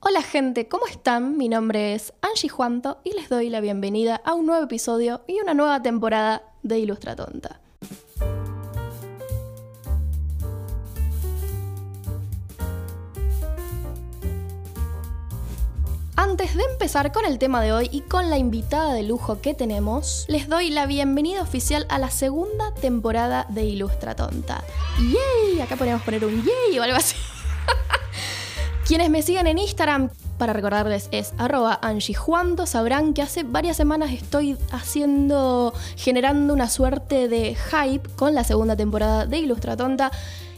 Hola gente, ¿cómo están? Mi nombre es Angie Juanto y les doy la bienvenida a un nuevo episodio y una nueva temporada de Ilustra Tonta. Antes de empezar con el tema de hoy y con la invitada de lujo que tenemos, les doy la bienvenida oficial a la segunda temporada de Ilustra Tonta. ¡Yay! Acá podríamos poner un yay o algo así. Quienes me sigan en Instagram, para recordarles, es arroba angiejuanto. Sabrán que hace varias semanas estoy haciendo, generando una suerte de hype con la segunda temporada de Ilustra Tonta.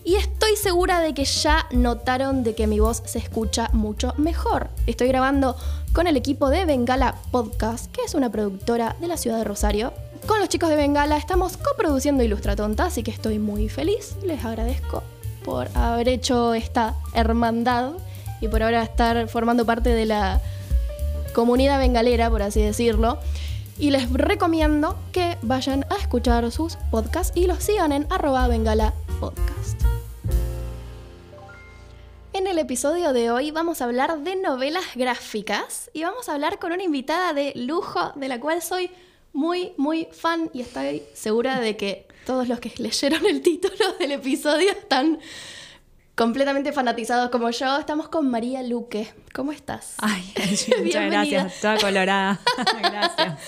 Y estoy segura de que ya notaron de que mi voz se escucha mucho mejor. Estoy grabando con el equipo de Bengala Podcast, que es una productora de la ciudad de Rosario. Con los chicos de Bengala estamos coproduciendo Ilustra Tonta, así que estoy muy feliz. Les agradezco por haber hecho esta hermandad y por ahora estar formando parte de la comunidad bengalera, por así decirlo. Y les recomiendo que vayan a escuchar sus podcasts y los sigan en arroba bengala. En el episodio de hoy vamos a hablar de novelas gráficas y vamos a hablar con una invitada de lujo de la cual soy muy, muy fan y estoy segura de que todos los que leyeron el título del episodio están completamente fanatizados como yo, estamos con María Luque. ¿Cómo estás? Ay, muchas gracias, toda colorada. gracias.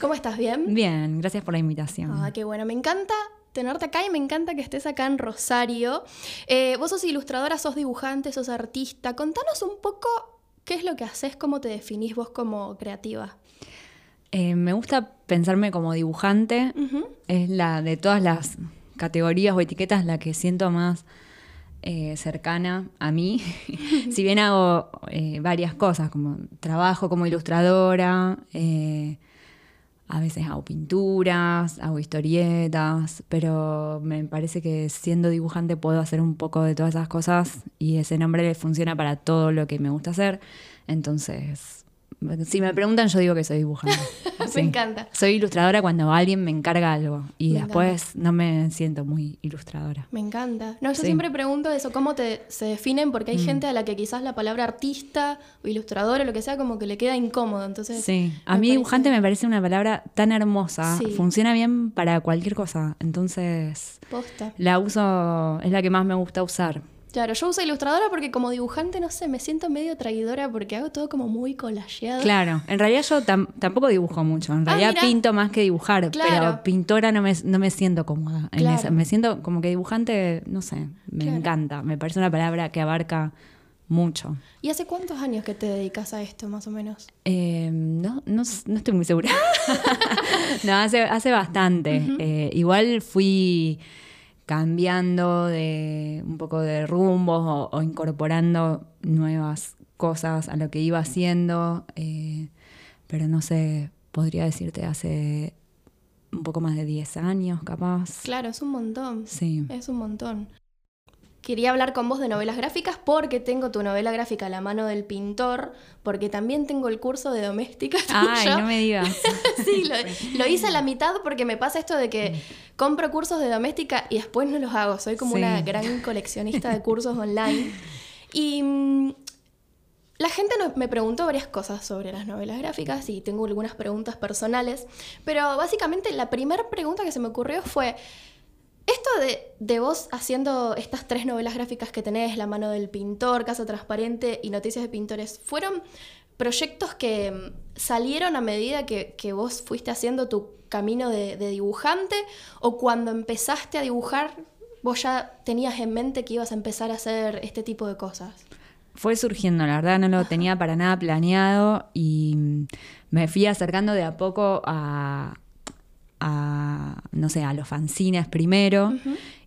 ¿Cómo estás? ¿Bien? Bien, gracias por la invitación. Ah, qué bueno, me encanta tenerte acá y me encanta que estés acá en Rosario. Eh, vos sos ilustradora, sos dibujante, sos artista. Contanos un poco qué es lo que haces, cómo te definís vos como creativa. Eh, me gusta pensarme como dibujante. Es la de todas las categorías o etiquetas la que siento más eh, cercana a mí. si bien hago eh, varias cosas, como trabajo como ilustradora, eh, a veces hago pinturas, hago historietas, pero me parece que siendo dibujante puedo hacer un poco de todas esas cosas y ese nombre funciona para todo lo que me gusta hacer. Entonces, si me preguntan, yo digo que soy dibujante. me encanta. Soy ilustradora cuando alguien me encarga algo y después no me siento muy ilustradora. Me encanta. No, yo siempre pregunto eso, cómo te, se definen, porque hay mm. gente a la que quizás la palabra artista o ilustradora o lo que sea como que le queda incómodo. Entonces, sí, a mí dibujante me parece una palabra tan hermosa. Funciona bien para cualquier cosa. Entonces, la uso, es la que más me gusta usar. Claro, yo uso ilustradora porque como dibujante, no sé, me siento medio traidora porque hago todo como muy collageado. Claro, en realidad yo tampoco dibujo mucho, en ah, realidad pinto más que dibujar, pero pintora no me, no me siento cómoda. me siento como que dibujante, no sé, me encanta, me parece una palabra que abarca mucho. ¿Y hace cuántos años que te dedicas a esto, más o menos? Eh, no, no, estoy muy segura. no, hace, hace bastante. Eh, igual fui cambiando de un poco de rumbos o, incorporando nuevas cosas a lo que iba haciendo, eh, pero no sé, podría decirte hace un poco más de 10 años capaz. Claro, es un montón. Sí. Es un montón quería hablar con vos de novelas gráficas porque tengo tu novela gráfica a la mano del pintor, porque también tengo el curso de doméstica. Ay, no me digas. sí, lo, hice a la mitad porque me pasa esto de que compro cursos de doméstica y después no los hago. Soy como una gran coleccionista de cursos online. Y mm, la gente me preguntó varias cosas sobre las novelas gráficas y tengo algunas preguntas personales, pero básicamente la primera pregunta que se me ocurrió fue, esto de, vos haciendo estas tres novelas gráficas que tenés, La mano del pintor, Casa Transparente y Noticias de Pintores, ¿fueron proyectos que mm, salieron a medida que, vos fuiste haciendo tu camino de, dibujante? ¿O cuando empezaste a dibujar, vos ya tenías en mente que ibas a empezar a hacer este tipo de cosas? Fue surgiendo, la verdad no lo tenía para nada planeado y mm, me fui acercando de a poco a, a, no sé, a los fanzines primero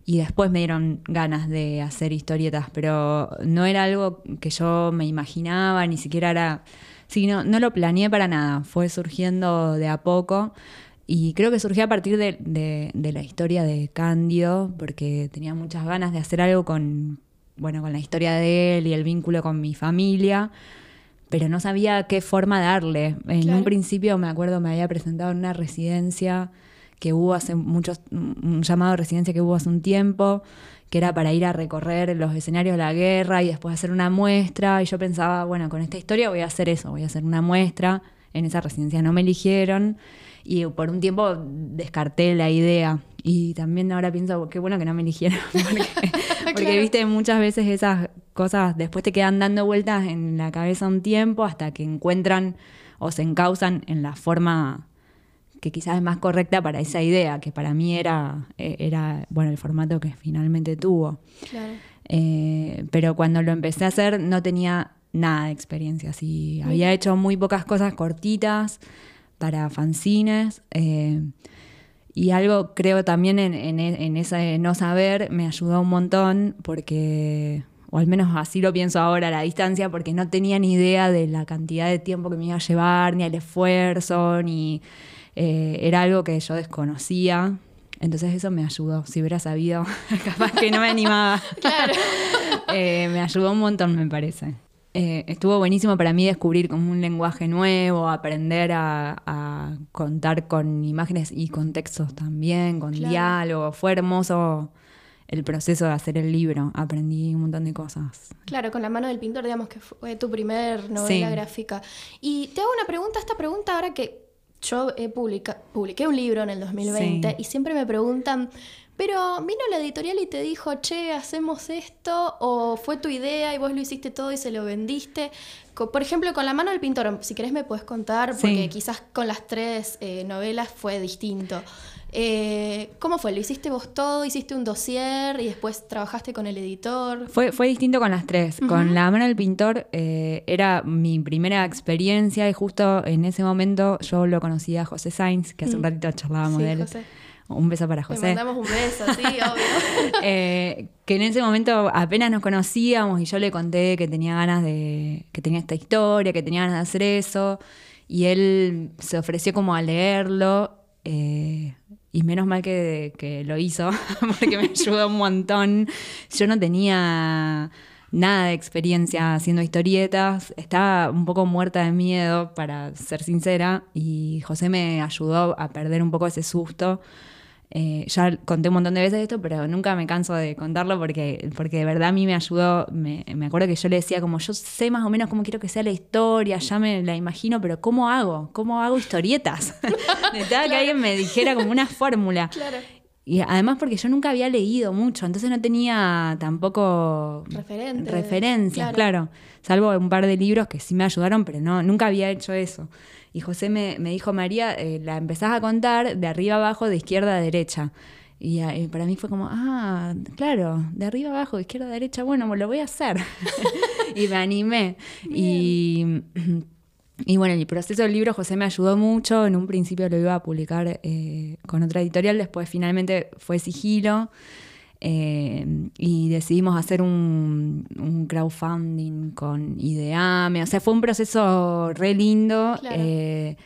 y después me dieron ganas de hacer historietas, pero no era algo que yo me imaginaba, ni siquiera era... Sí, no, no lo planeé para nada, fue surgiendo de a poco y creo que surgió a partir de, de, la historia de Candio, porque tenía muchas ganas de hacer algo con, bueno, con la historia de él y el vínculo con mi familia pero no sabía qué forma darle. En un principio me acuerdo me había presentado en una residencia que hubo hace muchos, un llamado de residencia que hubo hace un tiempo, que era para ir a recorrer los escenarios de la guerra y después hacer una muestra. Y yo pensaba, bueno, con esta historia voy a hacer eso, voy a hacer una muestra. En esa residencia no me eligieron y por un tiempo descarté la idea. Y también ahora pienso, qué bueno que no me eligieron, porque, viste, muchas veces esas cosas después te quedan dando vueltas en la cabeza un tiempo hasta que encuentran o se encausan en la forma que quizás es más correcta para esa idea, que para mí era, eh, era bueno, el formato que finalmente tuvo. Eh, pero cuando lo empecé a hacer no tenía nada de experiencia, así había hecho muy pocas cosas cortitas para fanzines. Eh, y algo creo también en, en, ese no saber me ayudó un montón porque, o al menos así lo pienso ahora a la distancia, porque no tenía ni idea de la cantidad de tiempo que me iba a llevar, ni el esfuerzo, ni eh, era algo que yo desconocía. Entonces eso me ayudó. Si hubiera sabido, capaz que no me animaba. claro. Eh, me ayudó un montón, me parece. Eh, estuvo buenísimo para mí descubrir como un lenguaje nuevo, aprender a, contar con imágenes y contextos también, con diálogo. Fue hermoso el proceso de hacer el libro. Aprendí un montón de cosas. Claro, con la mano del pintor, digamos que fue tu primer novela gráfica. Y te hago una pregunta, esta pregunta ahora que yo he publiqué un libro en el 2020 y siempre me preguntan, pero vino la editorial y te dijo, che, hacemos esto, o fue tu idea y vos lo hiciste todo y se lo vendiste. Por ejemplo, con La mano del pintor, si querés me puedes contar, porque quizás con las tres eh, novelas fue distinto. Eh, ¿Cómo fue? ¿Lo hiciste vos todo? ¿Hiciste un dossier y después trabajaste con el editor? Fue, fue distinto con las tres. Con La mano del pintor eh, era mi primera experiencia y justo en ese momento yo lo conocía a José Sainz, que hace un mm. ratito charlábamos de él. Un beso para José. Le mandamos un beso, sí, obvio. Eh, que en ese momento apenas nos conocíamos y yo le conté que tenía ganas de. que tenía esta historia, que tenía ganas de hacer eso. Y él se ofreció como a leerlo. Eh, y menos mal que, lo hizo, porque me ayudó un montón. Yo no tenía nada de experiencia haciendo historietas, estaba un poco muerta de miedo, para ser sincera, y José me ayudó a perder un poco ese susto eh, ya conté un montón de veces esto, pero nunca me canso de contarlo porque, porque de verdad a mí me ayudó. Me, acuerdo que yo le decía, como yo sé más o menos cómo quiero que sea la historia, ya me la imagino, pero ¿cómo hago? ¿Cómo hago historietas? Necesitaba que alguien me dijera como una fórmula. Y además porque yo nunca había leído mucho, entonces no tenía tampoco referencias, claro. Salvo un par de libros que sí me ayudaron, pero no, nunca había hecho eso. Y José me, dijo, María, eh, la empezás a contar de arriba abajo, de izquierda a derecha. Y, eh, para mí fue como, ah, claro, de arriba abajo, de izquierda a derecha, bueno, pues lo voy a hacer. y me animé. Y, y bueno, el proceso del libro José me ayudó mucho. En un principio lo iba a publicar eh, con otra editorial, después finalmente fue sigilo. Eh, y decidimos hacer un, crowdfunding con Ideame. O sea, fue un proceso re lindo. Eh,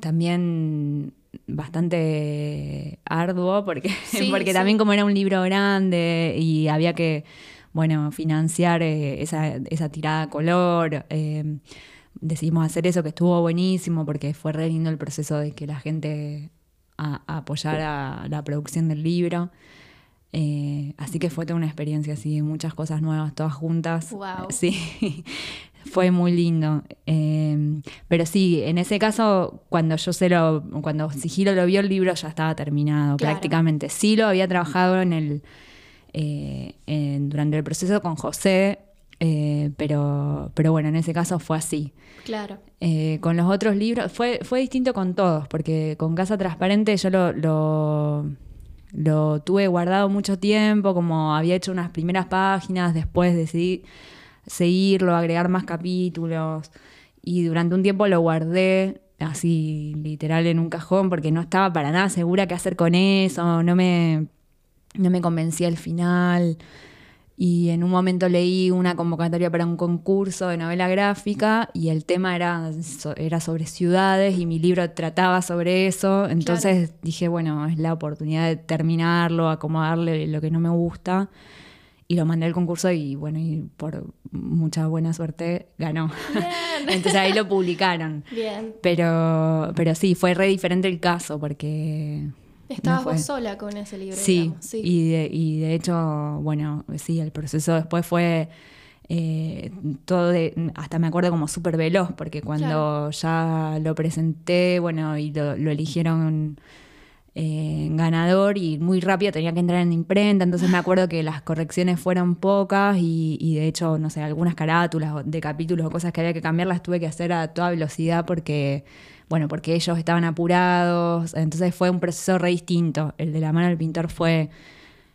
también bastante arduo, porque, porque también como era un libro grande y había que, bueno, financiar eh, esa, esa, tirada a color. decidimos hacer eso, que estuvo buenísimo, porque fue re lindo el proceso de que la gente apoyara la producción del libro. Eh, así que fue toda una experiencia así, muchas cosas nuevas, todas juntas. Wow. Sí, fue muy lindo. Eh, pero sí, en ese caso, cuando yo se lo, cuando Sigilo lo vio, el libro ya estaba terminado prácticamente. Sí lo había trabajado en el, eh, durante el proceso con José, pero, pero bueno, en ese caso fue así. Claro. con los otros libros, fue, fue distinto con todos, porque con Casa Transparente yo lo lo tuve guardado mucho tiempo, como había hecho unas primeras páginas, después decidí seguirlo, agregar más capítulos y durante un tiempo lo guardé así literal en un cajón porque no estaba para nada segura qué hacer con eso, no me, no me convencía el final y en un momento leí una convocatoria para un concurso de novela gráfica y el tema era, era sobre ciudades y mi libro trataba sobre eso, entonces dije, bueno, es la oportunidad de terminarlo, acomodarle lo que no me gusta y lo mandé al concurso y bueno, y por mucha buena suerte ganó. Entonces ahí lo publicaron. Bien. Pero, pero sí, fue re diferente el caso porque... Estabas vos sola con ese libro. Sí, sí. Y, de, y de hecho, bueno, sí, el proceso después fue eh, todo de, hasta me acuerdo como súper veloz, porque cuando ya lo presenté, bueno, y lo, eligieron eh, ganador y muy rápido tenía que entrar en imprenta, entonces me acuerdo que las correcciones fueron pocas y, y, de hecho, no sé, algunas carátulas de capítulos o cosas que había que cambiar las tuve que hacer a toda velocidad porque, bueno, porque ellos estaban apurados, entonces fue un proceso re distinto. El de la mano del pintor fue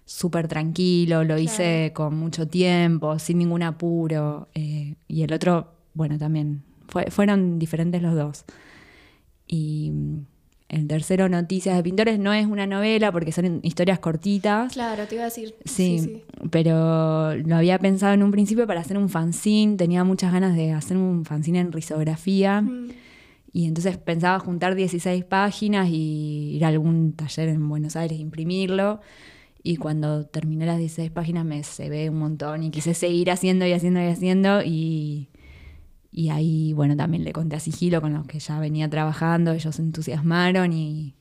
súper tranquilo, lo hice con mucho tiempo, sin ningún apuro. Eh, y el otro, bueno, también. fueron diferentes los dos. Y mm, el tercero, Noticias de Pintores, no es una novela porque son historias cortitas. Claro, te iba a decir. Sí, pero lo había pensado en un principio para hacer un fanzine. Tenía muchas ganas de hacer un fanzine en risografía. Mm. Y entonces pensaba juntar 16 páginas y ir a algún taller en Buenos Aires e imprimirlo. Y cuando terminé las 16 páginas me se ve un montón y quise seguir haciendo y haciendo y haciendo. Y, y ahí, bueno, también le conté a Sigilo con los que ya venía trabajando, ellos se entusiasmaron y,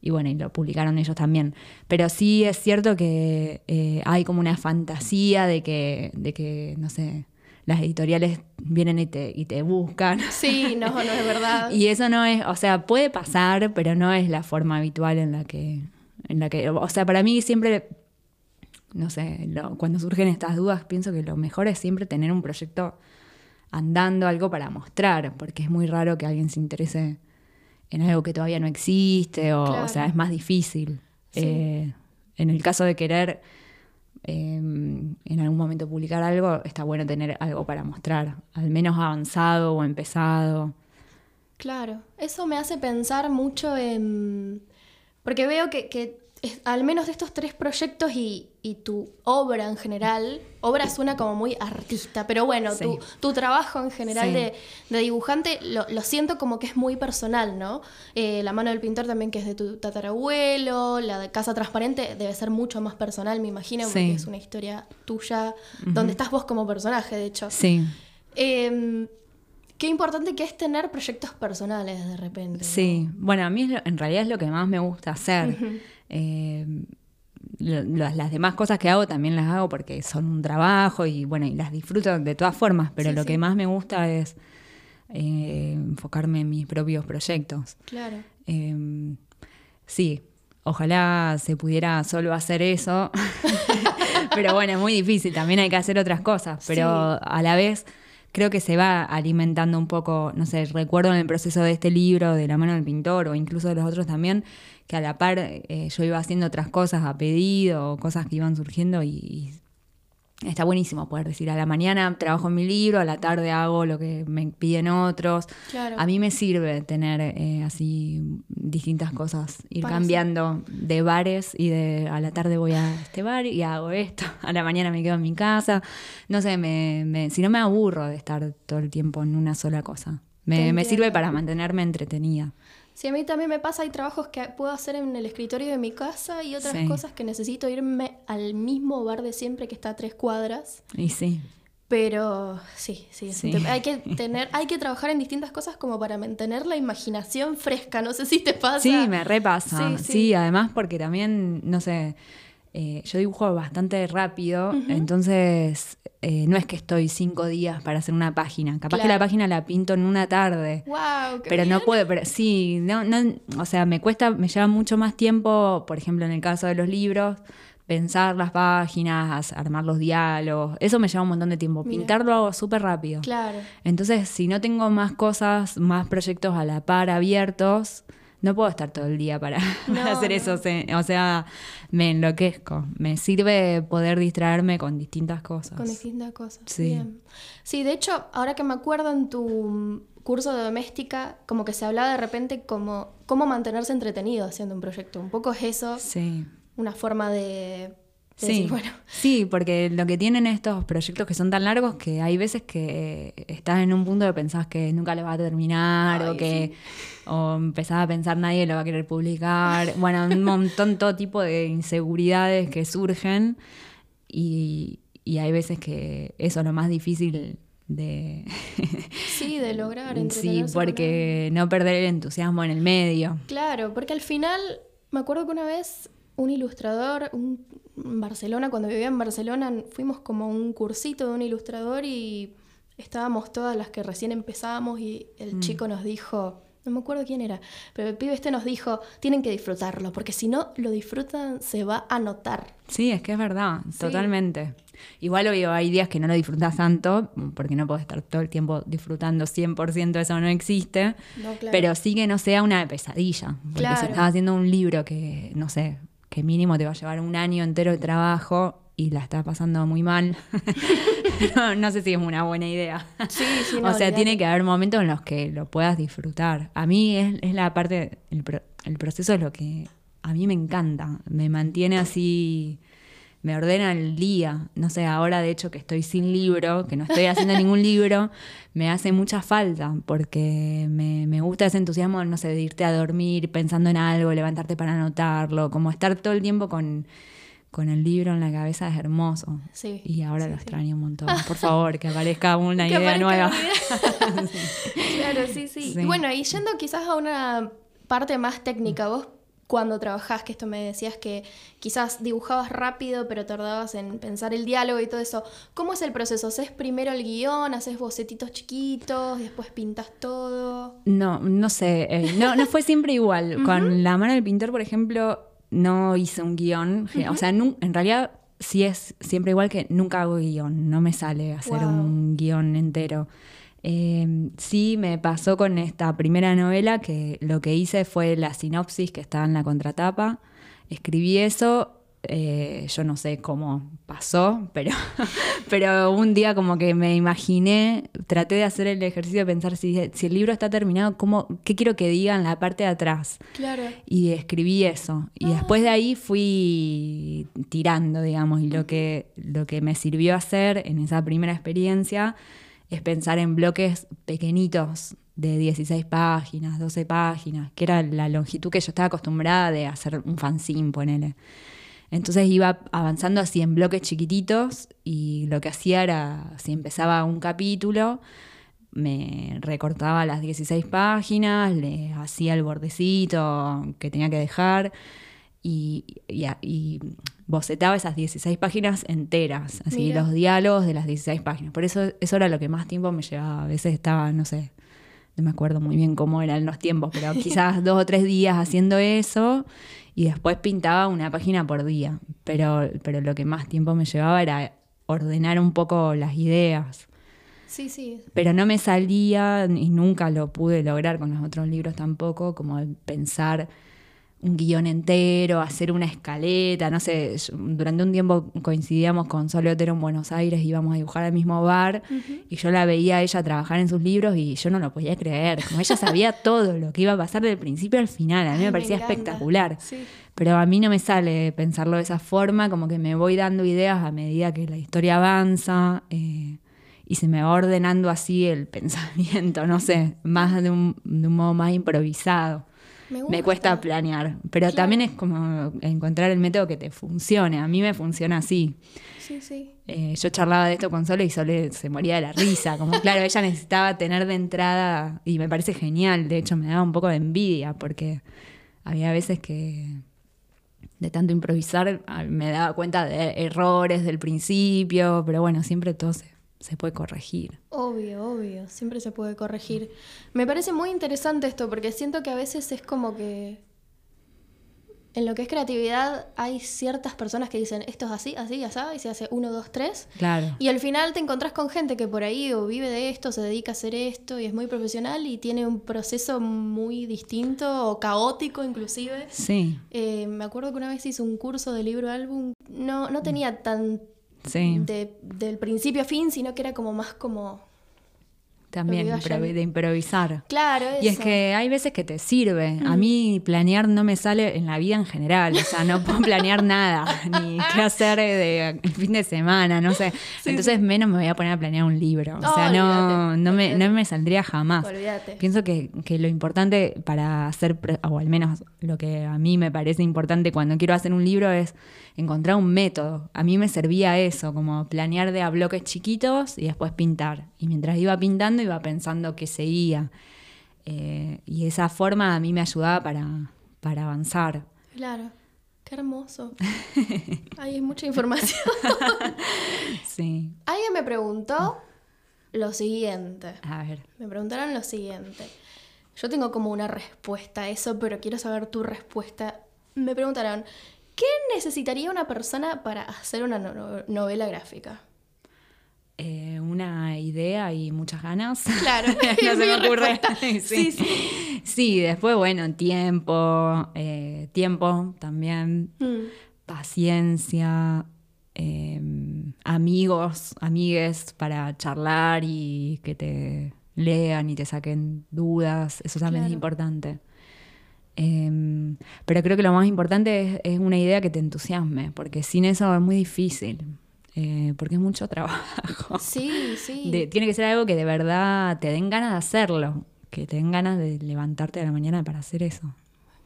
y bueno, y lo publicaron ellos también. Pero sí es cierto que eh, hay como una fantasía de que, de que, no sé, las editoriales vienen y te, y te buscan. Sí, no, no es verdad. y eso no es, o sea, puede pasar, pero no es la forma habitual en la que, en la que, o sea, para mí siempre, no sé, cuando surgen estas dudas, pienso que lo mejor es siempre tener un proyecto andando, algo para mostrar, porque es muy raro que alguien se interese en algo que todavía no existe, o, sea, es más difícil. Eh, en el caso de querer em, en algún momento publicar algo, está bueno tener algo para mostrar, al menos avanzado o empezado. Claro, eso me hace pensar mucho en porque veo que, al menos de estos tres proyectos y, tu obra en general, obra suena como muy artista, pero bueno, tu, trabajo en general de, dibujante lo, siento como que es muy personal, ¿no? Eh, la mano del pintor también que es de tu tatarabuelo, la de Casa Transparente debe ser mucho más personal, me imagino, porque es una historia tuya, donde estás vos como personaje, de hecho. Sí. Em, Qué importante que es tener proyectos personales de repente. Sí, bueno, a mí en realidad es lo que más me gusta hacer. Eh, las, demás cosas que hago también las hago porque son un trabajo y bueno, y las disfruto de todas formas, pero lo que más me gusta es eh, enfocarme en mis propios proyectos. Claro. Em, sí, ojalá se pudiera solo hacer eso, pero bueno, es muy difícil, también hay que hacer otras cosas, pero a la vez creo que se va alimentando un poco, no sé, recuerdo en el proceso de este libro, de la mano del pintor, o incluso de los otros también, que a la par eh, yo iba haciendo otras cosas a pedido, cosas que iban surgiendo y Está buenísimo poder decir, a la mañana trabajo en mi libro, a la tarde hago lo que me piden otros. A mí me sirve tener eh, así distintas cosas, ir cambiando de bares y de a la tarde voy a este bar y hago esto, a la mañana me quedo en mi casa. No sé, me, si no me aburro de estar todo el tiempo en una sola cosa. me sirve para mantenerme entretenida. Sí, a mí también me pasa, hay trabajos que puedo hacer en el escritorio de mi casa y otras cosas que necesito irme al mismo bar de siempre que está a tres cuadras. Y sí. Pero sí, sí, hay que tener, hay que trabajar en distintas cosas como para mantener la imaginación fresca. No sé si te pasa. Sí, me repasa. Sí, sí además porque también, no sé, eh, yo dibujo bastante rápido, entonces eh, no es que estoy cinco días para hacer una página. Capaz que la página la pinto en una tarde. Wow, pero no puedo, pero sí, no, no, o sea, me cuesta, me lleva mucho más tiempo, por ejemplo, en el caso de los libros, pensar las páginas, armar los diálogos. Eso me lleva un montón de tiempo. Pintarlo hago súper rápido. Claro. Entonces, si no tengo más cosas, más proyectos a la par abiertos, no puedo estar todo el día para, hacer eso. O sea, me enloquezco. Me sirve poder distraerme con distintas cosas. Con distintas cosas. Sí. Sí, de hecho, ahora que me acuerdo en tu curso de doméstica, como que se hablaba de repente como cómo mantenerse entretenido haciendo un proyecto. Un poco es eso. Sí. Una forma de Sí, bueno. sí, porque lo que tienen estos proyectos que son tan largos que hay veces que estás en un punto de pensás que nunca lo va a terminar o que o empezás a pensar nadie lo va a querer publicar. Bueno, un montón, todo tipo de inseguridades que surgen y, y hay veces que eso es lo más difícil de... sí, de lograr. Sí, porque no perder el entusiasmo en el medio. Claro, porque al final, me acuerdo que una vez un ilustrador, un, Barcelona, cuando vivía en Barcelona, fuimos como un cursito de un ilustrador y estábamos todas las que recién empezábamos y el mm. chico nos dijo, no me acuerdo quién era, pero el pibe este nos dijo, tienen que disfrutarlo, porque si no lo disfrutan se va a notar. Sí, es que es verdad, totalmente. Igual obvio, hay días que no lo disfrutas tanto, porque no puedes estar todo el tiempo disfrutando 100%, eso no existe, pero sí que no sea una pesadilla, porque si estás haciendo un libro que, no sé, que mínimo te va a llevar un año entero de trabajo y la estás pasando muy mal, no, sé si es una buena idea. Sí, sí, o sea, tiene que haber momentos en los que lo puedas disfrutar. A mí es, la parte, el, el proceso es lo que a mí me encanta, me mantiene así me ordena el día. No sé, ahora de hecho que estoy sin libro, que no estoy haciendo ningún libro, me hace mucha falta porque me, me, gusta ese entusiasmo, no sé, de irte a dormir pensando en algo, levantarte para anotarlo, como estar todo el tiempo con, con el libro en la cabeza es hermoso. Sí, y ahora lo extraño un montón. Por favor, que aparezca una idea nueva. Claro, sí, sí, Y bueno, y yendo quizás a una parte más técnica, vos cuando trabajás, que esto me decías que quizás dibujabas rápido, pero tardabas en pensar el diálogo y todo eso. ¿Cómo es el proceso? ¿Haces primero el guion, haces bocetitos chiquitos, después pintas todo? No, no sé. Eh, no, no fue siempre igual. Con La mano del pintor, por ejemplo, no hice un guion. O sea, en realidad sí es siempre igual que nunca hago guion. No me sale hacer un guion entero. Eh, sí, me pasó con esta primera novela que lo que hice fue la sinopsis que está en la contratapa. Escribí eso, eh, yo no sé cómo pasó, pero, pero un día como que me imaginé, traté de hacer el ejercicio de pensar si, el libro está terminado, ¿cómo, ¿qué quiero que diga en la parte de atrás? Claro. Y escribí eso. Y ah. después de ahí fui tirando, digamos, y lo que, lo que me sirvió hacer en esa primera experiencia es pensar en bloques pequeñitos de 16 páginas, 12 páginas, que era la longitud que yo estaba acostumbrada de hacer un fanzine, ponele. Entonces iba avanzando así en bloques chiquititos y lo que hacía era, si empezaba un capítulo, me recortaba las 16 páginas, le hacía el bordecito que tenía que dejar y, y bocetaba esas 16 páginas enteras, así los diálogos de las 16 páginas. Por eso eso era lo que más tiempo me llevaba. A veces estaba, no sé, no me acuerdo muy bien cómo eran los tiempos, pero quizás dos o tres días haciendo eso y después pintaba una página por día. Pero, pero lo que más tiempo me llevaba era ordenar un poco las ideas. Sí, sí. Pero no me salía y nunca lo pude lograr con los otros libros tampoco, como pensar un guion entero, hacer una escaleta, no sé, durante un tiempo coincidíamos con Sole Otero en Buenos Aires, íbamos a dibujar al mismo bar y yo la veía a ella trabajar en sus libros y yo no lo podía creer, como ella sabía todo lo que iba a pasar del principio al final, a mí me parecía espectacular, pero a mí no me sale pensarlo de esa forma, como que me voy dando ideas a medida que la historia avanza. Eh, y se me va ordenando así el pensamiento, no sé, más de un, de un modo más improvisado me, cuesta planear, pero también es como encontrar el método que te funcione. A mí me funciona así. Sí, sí. Eh, yo charlaba de esto con Sole y Sole se moría de la risa. Como claro, ella necesitaba tener de entrada, y me parece genial, de hecho me daba un poco de envidia, porque había veces que de tanto improvisar me daba cuenta de errores del principio, pero bueno, siempre todo se se puede corregir. Obvio, obvio, siempre se puede corregir. Me parece muy interesante esto porque siento que a veces es como que en lo que es creatividad hay ciertas personas que dicen esto es así, así, así, y se hace uno, dos, tres. Claro. Y al final te encontrás con gente que por ahí o vive de esto, se dedica a hacer esto y es muy profesional y tiene un proceso muy distinto o caótico inclusive. Sí. Eh, me acuerdo que una vez hice un curso de libro álbum, no, no tenía tan del principio a fin, sino que era como más como... también, de improvisar. Claro, Y es eso. que hay veces que te sirve. A mí planear no me sale en la vida en general. O sea, no puedo planear nada. Ni qué hacer de, el fin de semana, no sé. Entonces menos me voy a poner a planear un libro. O sea, no, no, me, no me saldría jamás. Olvídate. Pienso que, que lo importante para hacer, o al menos lo que a mí me parece importante cuando quiero hacer un libro es encontrar un método. A mí me servía eso, como planear de a bloques chiquitos y después pintar. Y mientras iba pintando iba pensando qué seguía. Eh, y esa forma a mí me ayudaba para, para avanzar. Claro. Qué hermoso. Hay mucha información. Sí. Alguien me preguntó lo siguiente. A ver. Me preguntaron lo siguiente. Yo tengo como una respuesta a eso, pero quiero saber tu respuesta. Me preguntaron, ¿qué necesitaría una persona para hacer una no- novela gráfica? Eh, una idea y muchas ganas. Claro, no se me ocurre. sí. Sí, Sí, después, bueno, tiempo, eh, tiempo también, Mm, paciencia, eh, amigos, amigues para charlar y que te lean y te saquen dudas, eso también Claro. es importante. Eh, pero creo que lo más importante es, es una idea que te entusiasme, porque sin eso es muy difícil, eh, porque es mucho trabajo. Sí, sí. De- tiene que ser algo que de verdad te den ganas de hacerlo, que te den ganas de levantarte a la mañana para hacer eso.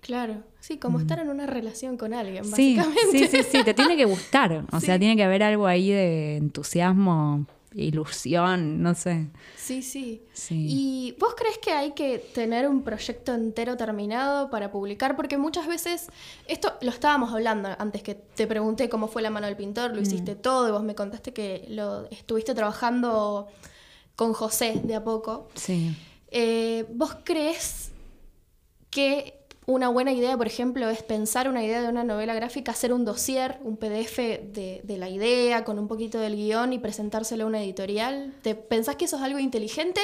Claro, sí, como estar en una relación con alguien, Mm. Sí, básicamente. sí, sí, sí, te tiene que gustar. O sea, tiene que haber algo ahí de entusiasmo, ilusión, no sé. Sí, sí. Sí. ¿Y vos crees que hay que tener un proyecto entero terminado para publicar? Porque muchas veces, esto lo estábamos hablando antes que te pregunté cómo fue la mano del pintor, lo hiciste Mm. todo y vos me contaste que lo estuviste trabajando con José de a poco. Sí. Eh, ¿Vos crees que una buena idea, por ejemplo, es pensar una idea de una novela gráfica, hacer un dossier, un PDF de, de la idea con un poquito del guion y presentárselo a una editorial? ¿Te pensás que eso es algo inteligente?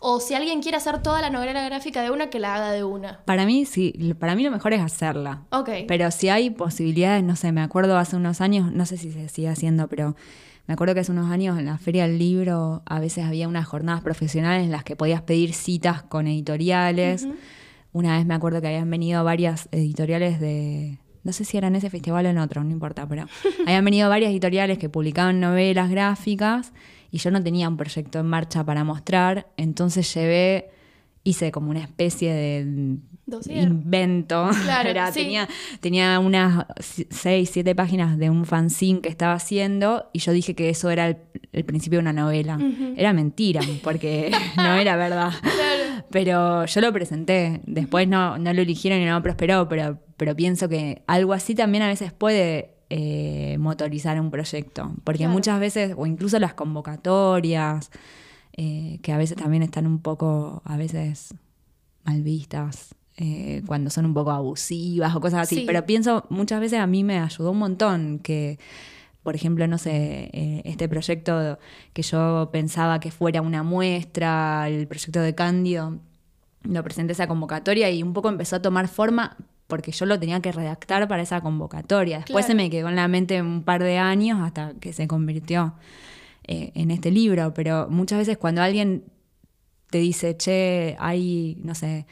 O si alguien quiere hacer toda la novela gráfica de una, que la haga de una. Para mí, sí, para mí lo mejor es hacerla. Ok. Pero si hay posibilidades, no sé, me acuerdo hace unos años, no sé si se sigue haciendo, pero me acuerdo que hace unos años en la Feria del Libro a veces había unas jornadas profesionales en las que podías pedir citas con editoriales. Una vez me acuerdo que habían venido varias editoriales de... No sé si era en ese festival o en otro, no importa, pero habían venido varias editoriales que publicaban novelas gráficas y yo no tenía un proyecto en marcha para mostrar, entonces llevé, hice como una especie de invento. Claro, Era- sí. tenía, tenía unas si- seis, siete páginas de un fanzine que estaba haciendo y yo dije que eso era el, el principio de una novela. Era mentira, porque no era verdad. Pero yo lo presenté. Después no, no lo eligieron y no prosperó, pero, pero pienso que algo así también a veces puede eh, motorizar un proyecto. Porque Claro. muchas veces, o incluso las convocatorias, eh, que a veces también están un poco, a veces mal vistas, eh, cuando son un poco abusivas o cosas así. Sí. Pero pienso, muchas veces a mí me ayudó un montón que, por ejemplo, no sé, eh, este proyecto que yo pensaba que fuera una muestra, el proyecto de Cándido, lo presenté esa convocatoria y un poco empezó a tomar forma porque yo lo tenía que redactar para esa convocatoria. Después Claro. se me quedó en la mente un par de años hasta que se convirtió eh, en este libro, pero muchas veces cuando alguien te dice, che, hay, no sé,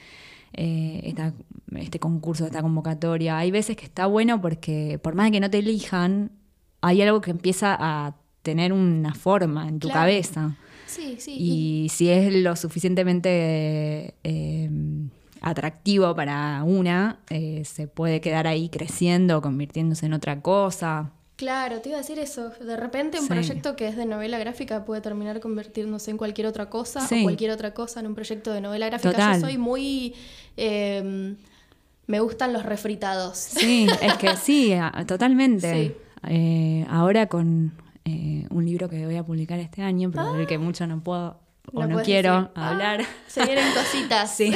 eh, esta- este concurso, esta convocatoria, hay veces que está bueno porque por más de que no te elijan, hay algo que empieza a tener una forma en tu Claro. cabeza. Sí, sí. y- Y si es lo suficientemente eh, atractivo para una, eh, se puede quedar ahí creciendo, convirtiéndose en otra cosa. Claro, te iba a decir eso. De repente un Sí. proyecto que es de novela gráfica puede terminar convirtiéndose en cualquier otra cosa Sí. o cualquier otra cosa en un proyecto de novela gráfica. Total. Yo soy muy... eh, me gustan los refritados. Sí, es que sí, a- totalmente. Sí. Eh, ahora con eh, un libro que voy a publicar este año, pero del que mucho no puedo o No quiero decir. hablar. Ah, se vienen cositas. Sí.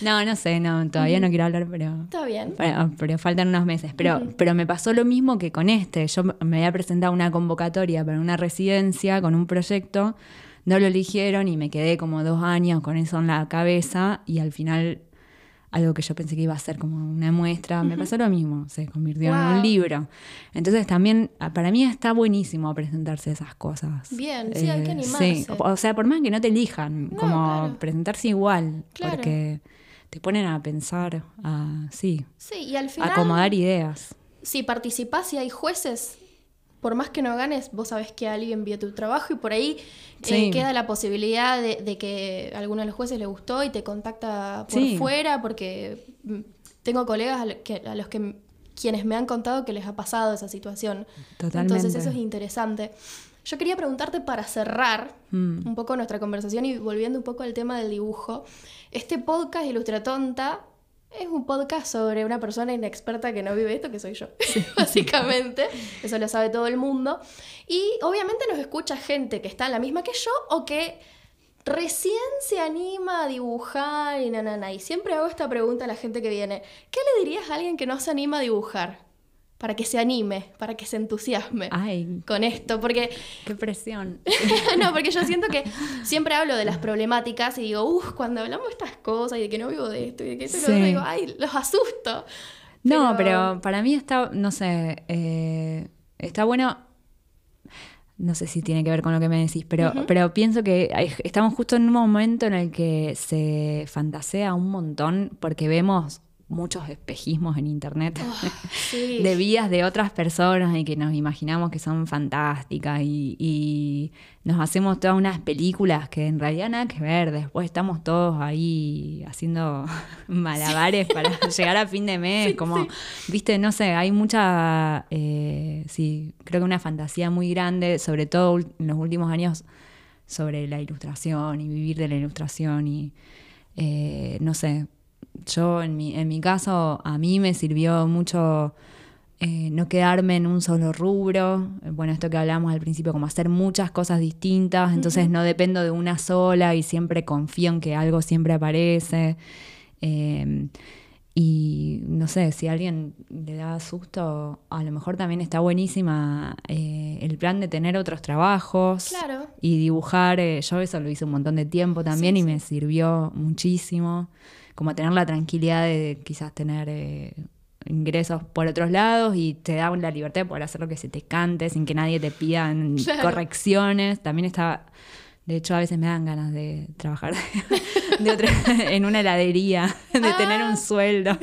No, no sé, no, todavía no quiero hablar, pero Está bien. Pero, pero faltan unos meses. Pero, pero me pasó lo mismo que con este. Yo me había presentado una convocatoria para una residencia con un proyecto, no lo eligieron y me quedé como dos años con eso en la cabeza y al final algo que yo pensé que iba a ser como una muestra, me pasó lo mismo, se convirtió en un libro. Entonces también ah, para mí está buenísimo presentarse esas cosas. Bien, sí, hay que eh, animarse. O sea, por más que no te elijan, como presentarse igual, porque te ponen a pensar, a, sí, sí y al final, acomodar ideas. Si participás y hay jueces por más que no ganes, vos sabés que alguien vio tu trabajo y por ahí eh, queda la posibilidad de, que a alguno de los jueces le gustó y te contacta por fuera, porque mm, tengo colegas a, los que quienes me han contado que les ha pasado esa situación. Totalmente. Entonces eso es interesante. Yo quería preguntarte para cerrar mm. un poco nuestra conversación y volviendo un poco al tema del dibujo. Este podcast Ilustra Tonta es un podcast sobre una persona inexperta que no vive esto, que soy yo, básicamente. Eso lo sabe todo el mundo. Y obviamente nos escucha gente que está en la misma que yo o que recién se anima a dibujar y na, Y siempre hago esta pregunta a la gente que viene. ¿Qué le dirías a alguien que no se anima a dibujar? Para que se anime, para que se entusiasme con esto, porque... ¡Qué presión! no, porque yo siento que siempre hablo de las problemáticas y digo, uff, cuando hablamos de estas cosas y de que no vivo de esto y de que esto digo, ay, los asusto. No, pero, para mí está, no sé, eh, está bueno no sé si tiene que ver con lo que me decís, pero, pero pienso que estamos justo en un momento en el que se fantasea un montón porque vemos muchos espejismos en internet oh, de vidas de otras personas y que nos imaginamos que son fantásticas y, nos hacemos todas unas películas que en realidad nada que ver. Después estamos todos ahí haciendo malabares para llegar a fin de mes. como, viste, no sé, hay mucha, eh, sí, creo que una fantasía muy grande, sobre todo en los últimos años, sobre la ilustración y vivir de la ilustración y, eh, no sé, yo en mi, en mi caso, a mí me sirvió mucho eh, no quedarme en un solo rubro. Bueno, esto que hablamos al principio, como hacer muchas cosas distintas, entonces no dependo de una sola y siempre confío en que algo siempre aparece. Em, y no sé, si a alguien le da susto, a lo mejor también está buenísima eh, el plan de tener otros trabajos claro. y dibujar. Eh, yo eso lo hice un montón de tiempo también y me sirvió muchísimo como tener la tranquilidad de quizás tener eh, ingresos por otros lados y te da la libertad de poder hacer lo que se te cante sin que nadie te pida correcciones. También está, de hecho a veces me dan ganas de trabajar de otra, en una heladería, de tener un ah. sueldo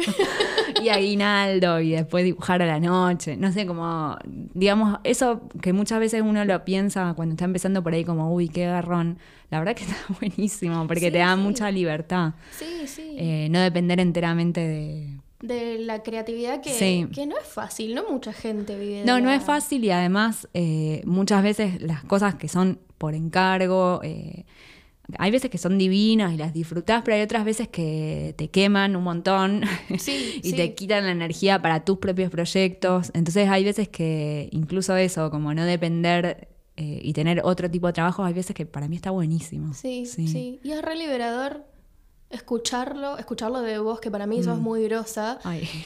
y aguinaldo y después dibujar a la noche. No sé, como, digamos, eso que muchas veces uno lo piensa cuando está empezando por ahí como, uy, qué garrón. La verdad que está buenísimo porque te da mucha libertad. Sí, sí. Eh, no depender enteramente de de la creatividad que, que, no es fácil, no mucha gente vive. no, no es fácil y además eh, muchas veces las cosas que son por encargo, eh, hay veces que son divinas y las disfrutás, pero hay otras veces que te queman un montón y te quitan la energía para tus propios proyectos. Entonces hay veces que incluso eso, como no depender eh, y tener otro tipo de trabajo, hay veces que para mí está buenísimo. Sí, sí. Y es re liberador escucharlo, escucharlo de vos, que para mí sos mm. muy grosa.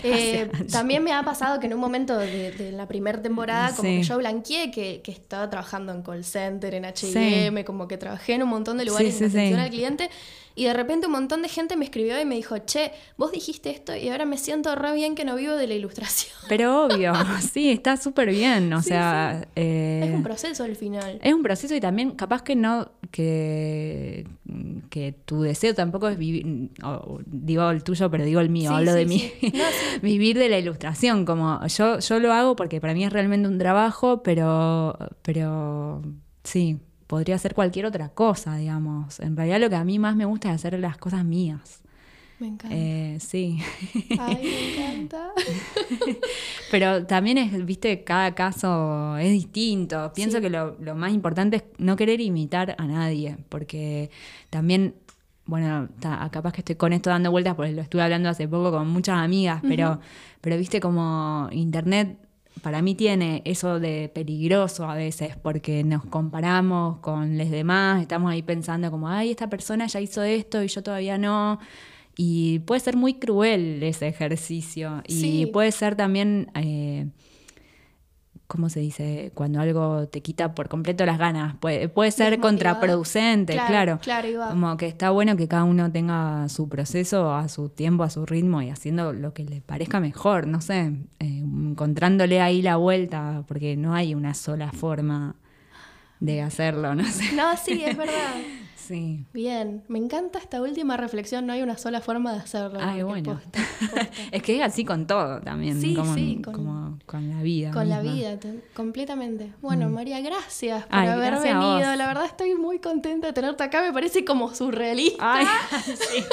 Eh, también me ha pasado que en un momento de, la primera temporada, como que yo blanqueé que, que, estaba trabajando en call center, en HM, como que trabajé en un montón de lugares en atención al cliente. Y de repente un montón de gente me escribió y me dijo, che, vos dijiste esto y ahora me siento re bien que no vivo de la ilustración. Pero obvio, sí, está súper bien. O sea. es un eh, proceso al final. Es un proceso y también capaz que no, que, que tu deseo tampoco es vivir, digo el tuyo, pero digo el mío, hablo de mí. vivir de la ilustración. Como yo, yo lo hago porque para mí es realmente un trabajo, pero, pero sí, podría hacer cualquier otra cosa, digamos. En realidad lo que a mí más me gusta es hacer las cosas mías. Me encanta. Eh, sí. Ay, me encanta. Pero también es, viste, cada caso es distinto. Pienso que lo, más importante es no querer imitar a nadie, porque también, bueno, capaz que estoy con esto dando vueltas, porque lo estuve hablando hace poco con muchas amigas, pero, pero viste como internet para mí tiene eso de peligroso a veces, porque nos comparamos con los demás, estamos ahí pensando como, ay, esta persona ya hizo esto y yo todavía no. Y puede ser muy cruel ese ejercicio. Y puede ser también eh, ¿cómo se dice? Cuando algo te quita por completo las ganas. Puede, puede ser contraproducente, Claro, claro. claro. Como que está bueno que cada uno tenga su proceso a su tiempo, a su ritmo y haciendo lo que le parezca mejor, no sé, eh, encontrándole ahí la vuelta, porque no hay una sola forma de hacerlo, no sé. No, sí, es verdad. Sí. Bien, me encanta esta última reflexión, no hay una sola forma de hacerlo. Ay, bueno. posta, posta. Es que es así con todo también, Sí, como, sí, con- como con la vida. Con la vida, te- completamente. Bueno, María, gracias por Ay, haber gracias venido. La verdad estoy muy contenta de tenerte acá, me parece como surrealista. Ay, sí.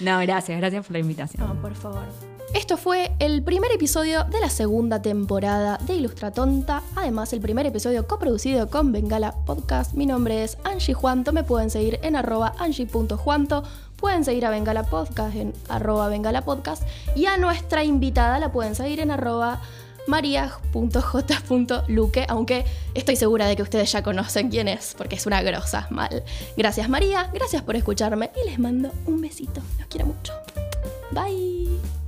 No, gracias, gracias por la invitación. No, por favor. Esto fue el primer episodio de la segunda temporada de Ilustra Tonta. Además, el primer episodio coproducido con Bengala Podcast. Mi nombre es Angie Juanto. Me pueden seguir en arroba angie.juanto. Pueden seguir a Bengala Podcast en arroba Bengala Podcast. Y a nuestra invitada la pueden seguir en arroba maria.j.luque, aunque estoy segura de que ustedes ya conocen quién es, porque es una grosa mal. Gracias María, gracias por escucharme y les mando un besito. Los quiero mucho. Bye.